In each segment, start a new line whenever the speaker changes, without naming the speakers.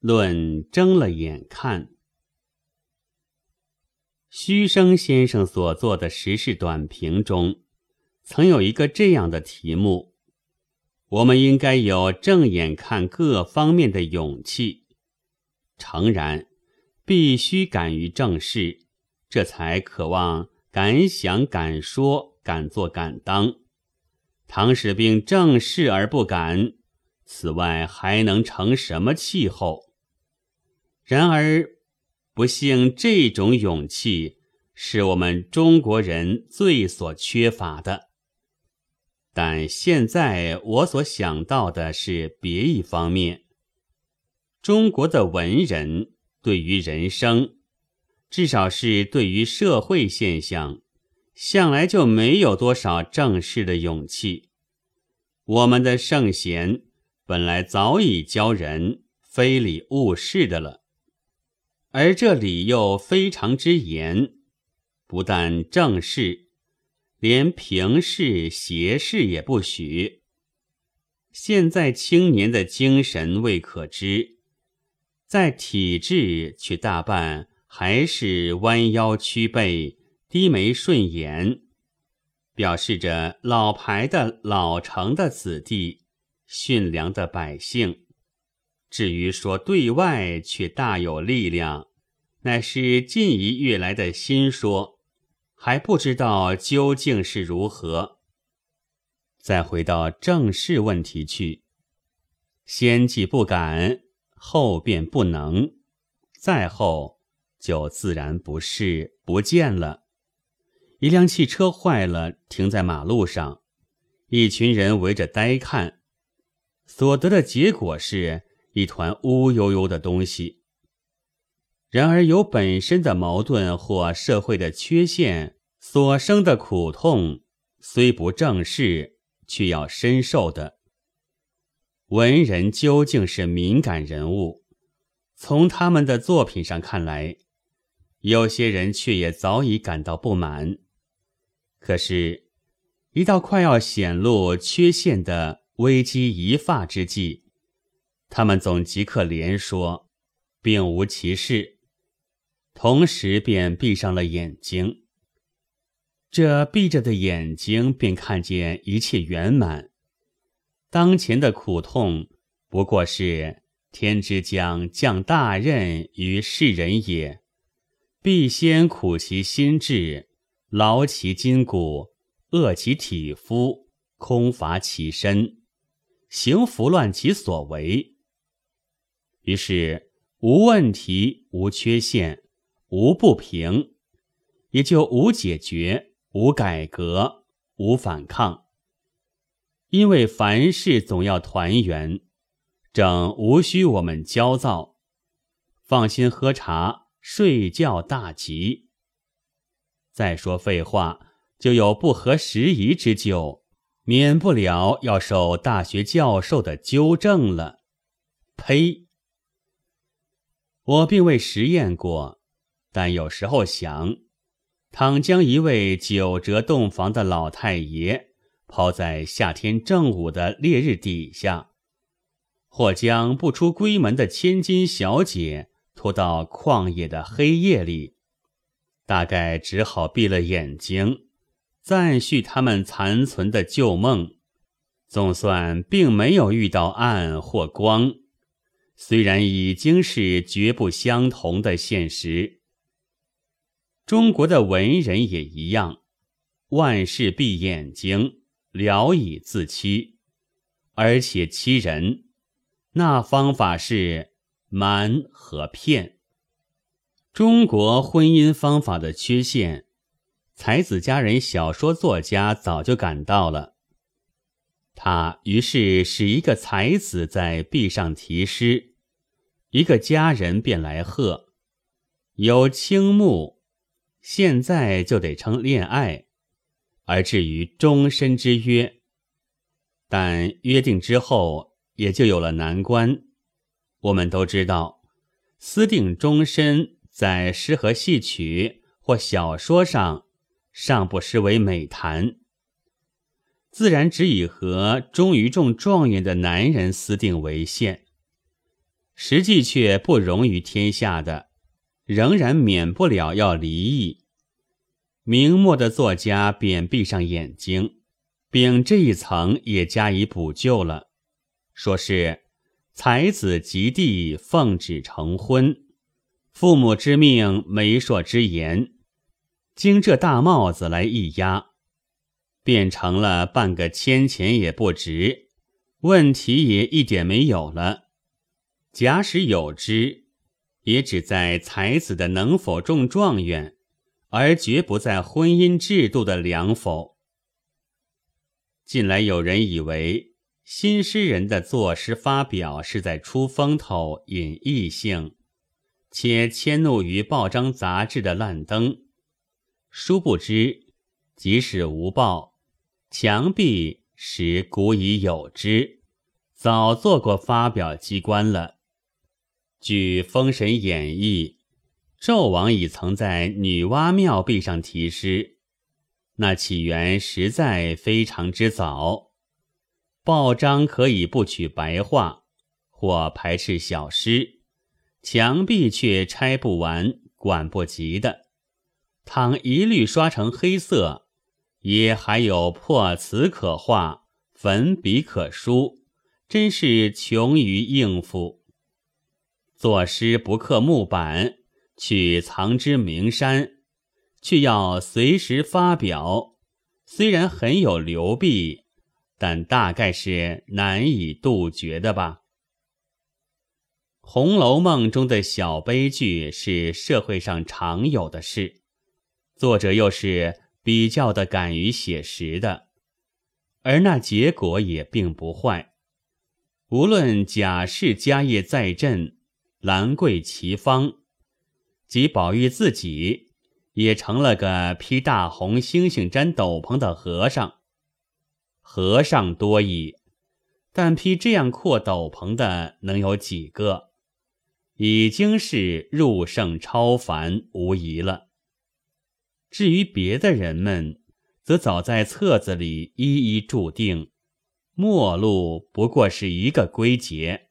论睁了眼看。虚生先生所作的时事短评中，曾有一个这样的题目：我们应该有正眼看各方面的勇气。诚然，必须敢于正视，这才渴望敢想敢说敢做敢当。唐使兵正视而不敢，此外还能成什么气候？然而，不幸这种勇气是我们中国人最所缺乏的。但现在我所想到的是别一方面：中国的文人对于人生，至少是对于社会现象。向来就没有多少正视的勇气。我们的圣贤本来早已教人非礼勿视的了，而这礼又非常之严，不但正视，连平视、斜视也不许。现在青年的精神未可知，在体制却大半还是弯腰屈背。低眉顺眼，表示着老牌的老成的子弟，驯良的百姓。至于说对外，却大有力量，乃是近一月来的新说，还不知道究竟是如何。再回到正事问题去，先既不敢，后便不能，再后就自然不是不见了。一辆汽车坏了，停在马路上，一群人围着呆看，所得的结果是一团乌悠悠的东西。然而有本身的矛盾或社会的缺陷所生的苦痛，虽不正视，却要深受的。文人究竟是敏感人物，从他们的作品上看来，有些人却也早已感到不满。可是，一到快要显露缺陷的危机一发之际，他们总即刻连说，并无其事，同时便闭上了眼睛。这闭着的眼睛便看见一切圆满。当前的苦痛不过是天之将降大任于世人也，必先苦其心志。劳其筋骨，饿其体肤，空乏其身，行拂乱其所为。于是无问题，无缺陷，无不平，也就无解决，无改革，无反抗。因为凡事总要团圆，正无需我们焦躁，放心喝茶睡觉，大吉。再说废话，就有不合时宜之咎，免不了要受大学教授的纠正了。呸！我并未实验过，但有时候想，倘将一位九折洞房的老太爷抛在夏天正午的烈日底下，或将不出闺门的千金小姐拖到旷野的黑夜里。大概只好闭了眼睛，赞叙他们残存的旧梦。总算并没有遇到暗或光，虽然已经是绝不相同的现实。中国的文人也一样，万事闭眼睛，聊以自欺，而且欺人，那方法是瞒和骗。中国婚姻方法的缺陷，才子佳人小说作家早就感到了。他于是使一个才子在壁上题诗，一个佳人便来贺。有青木，现在就得称恋爱，而至于终身之约，但约定之后也就有了难关。我们都知道，私定终身。在诗和戏曲或小说上，尚不失为美谈。自然只以和忠于中状元的男人私定为限。实际却不容于天下的，仍然免不了要离异。明末的作家便闭上眼睛，并这一层也加以补救了，说是才子及第奉旨成婚，父母之命，媒妁之言，经这大帽子来一压，变成了半个千钱也不值，问题也一点没有了。假使有之，也只在才子的能否中状元，而绝不在婚姻制度的良否。近来有人以为新诗人的作诗发表是在出风头、引异性，且迁怒于报章杂志的烂登，殊不知，即使无报，墙壁实古已有之，早做过发表机关了。据《封神演义》，纣王已曾在女娲庙壁上题诗，那起源实在非常之早。报章可以不取白话，或排斥小诗，墙壁却拆不完、管不及的。倘一律刷成黑色，也还有破词可画、粉笔可书，真是穷于应付。作诗不刻木板，去藏之名山，却要随时发表。虽然很有流弊，但大概是难以杜绝的吧。《红楼梦》中的小悲剧是社会上常有的事，作者又是比较的敢于写实的，而那结果也并不坏。无论贾氏家业在振。兰桂齐芳，即宝玉自己也成了个披大红猩猩毡斗篷的和尚。和尚多矣，但披这样阔斗篷的能有几个？已经是入圣超凡无疑了。至于别的人们，则早在册子里一一注定，末路不过是一个归结。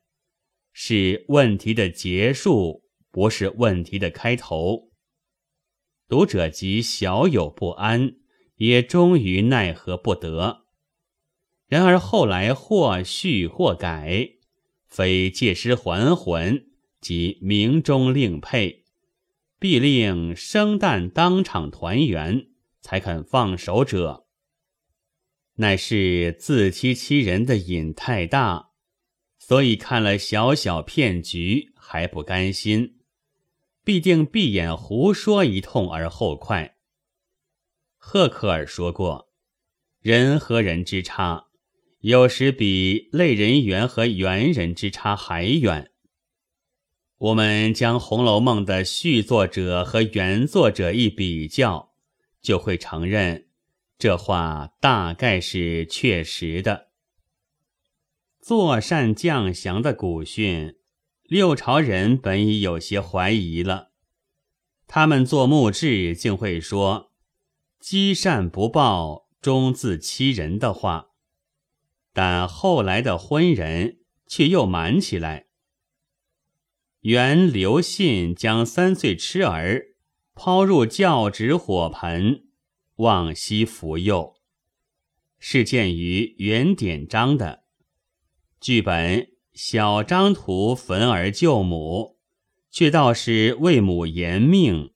是问题的结束，不是问题的开头。读者即小有不安，也终于奈何不得。然而后来或续或改，非借尸还魂，即明中另配，必令生旦当场团圆，才肯放手者，乃是自欺欺人的瘾太大。所以看了小小骗局还不甘心，必定闭眼胡说一通而后快。赫克尔说过，人和人之差，有时比类人猿和猿人之差还远。我们将《红楼梦》的续作者和原作者一比较，就会承认这话大概是确实的。坐善降祥的古训，六朝人本已有些怀疑了。他们做墓志竟会说“积善不报，终自欺人”的话，但后来的昏人却又瞒起来。原刘信将三岁痴儿抛入教职火盆，望西服幼，是见于原典章的。剧本小张图焚而救母，却道是为母延命，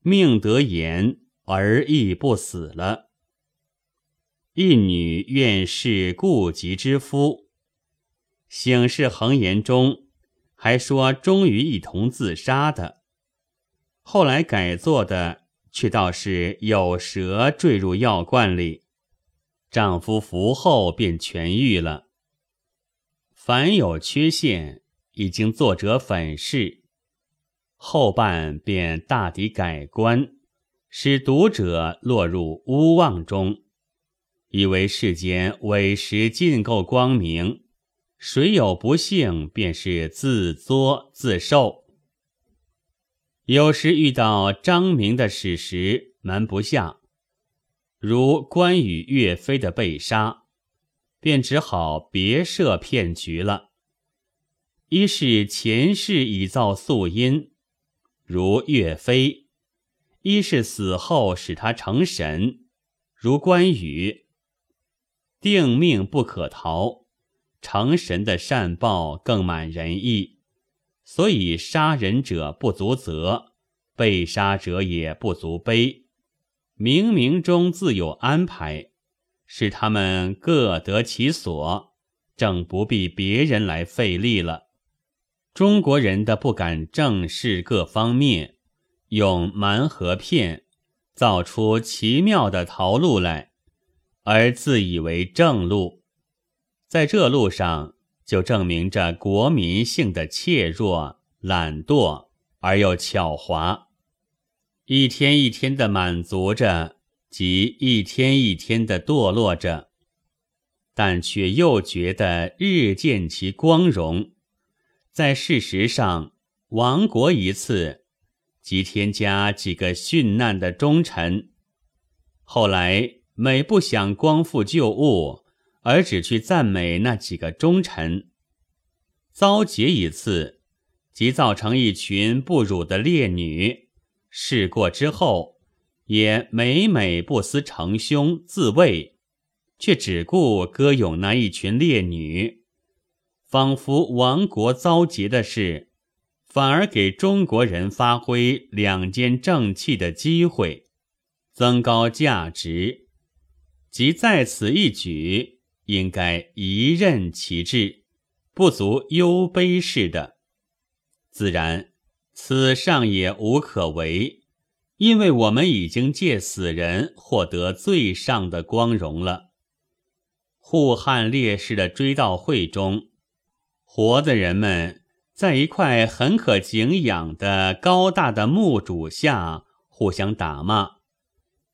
命得延，儿亦不死了。一女愿是顾及之夫，醒世恒言中还说终于一同自杀的。后来改作的却道是有蛇坠入药罐里，丈夫服后便痊愈了。凡有缺陷，已经作者粉饰，后半便大抵改观，使读者落入乌妄中，以为世间委实尽够光明，谁有不幸，便是自作自受。有时遇到张明的史实，瞒不下，如关羽、岳飞的被杀。便只好别设骗局了。一是前世已造素因，如岳飞；一是死后使他成神，如关羽。定命不可逃，成神的善报更满人意，所以杀人者不足责，被杀者也不足悲。冥冥中自有安排，使他们各得其所，正不必别人来费力了。中国人的不敢正视各方面，用蛮和骗造出奇妙的逃路来，而自以为正路，在这路上就证明着国民性的怯弱、懒惰而又狡猾，一天一天的满足着，即一天一天的堕落着，但却又觉得日渐其光荣。在事实上，亡国一次，即添加几个殉难的忠臣；后来每不想光复旧物，而只去赞美那几个忠臣，遭劫一次，即造成一群不辱的烈女。事过之后，也每每不思成凶自卫，却只顾歌咏那一群烈女。仿佛亡国遭劫的事，反而给中国人发挥两肩正气的机会，增高价值。即在此一举，应该一任其志，不足忧悲似的。自然，此上也无可为，因为我们已经借死人获得最上的光荣了。护汉烈士的追悼会中。活的人们在一块很可敬仰的高大的墓主下互相打骂，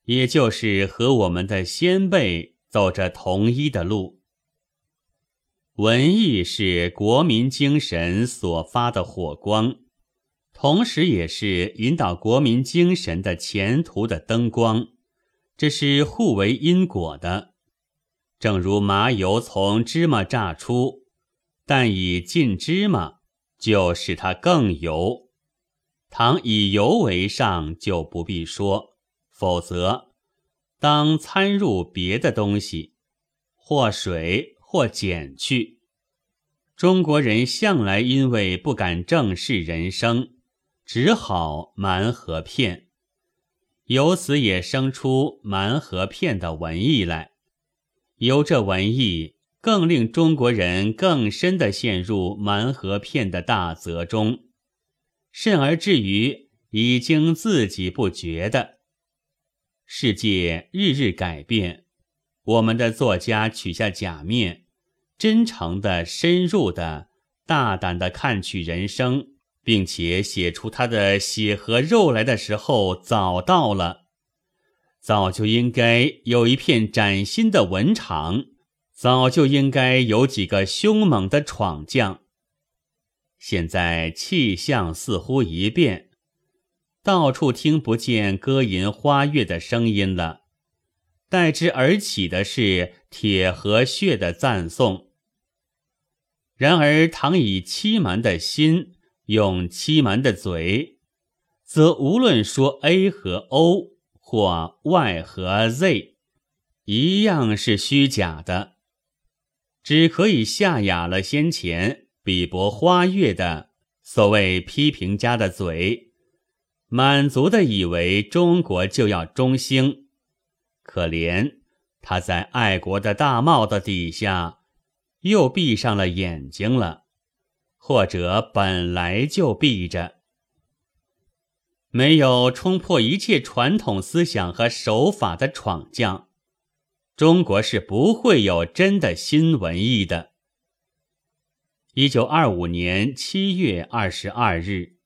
也就是和我们的先辈走着同一的路。文艺是国民精神所发的火光，同时也是引导国民精神的前途的灯光，这是互为因果的。正如麻油从芝麻榨出。但以浸芝麻，就使它更油；倘以油为上，就不必说。否则，当掺入别的东西，或水，或减去。中国人向来因为不敢正视人生，只好蛮和骗，由此也生出蛮和骗的文艺来。由这文艺。更令中国人更深地陷入蛮和骗的大泽中，甚而至于已经自己不觉的。世界日日改变，我们的作家取下假面，真诚的、深入的、大胆的看取人生，并且写出他的血和肉来的时候，早到了，早就应该有一片崭新的文场。早就应该有几个凶猛的闯将。现在气象似乎一变，到处听不见歌吟花月的声音了，代之而起的是铁和血的赞颂。然而，倘以欺瞒的心用欺瞒的嘴，则无论说 A 和 O 或 Y 和 Z，一样是虚假的。只可以下哑了先前比驳花月的所谓批评家的嘴，满足的以为中国就要中兴。可怜他在爱国的大帽子底下又闭上了眼睛了，或者本来就闭着。没有冲破一切传统思想和手法的闯将。中国是不会有真的新文艺的。一九二五年七月二十二日。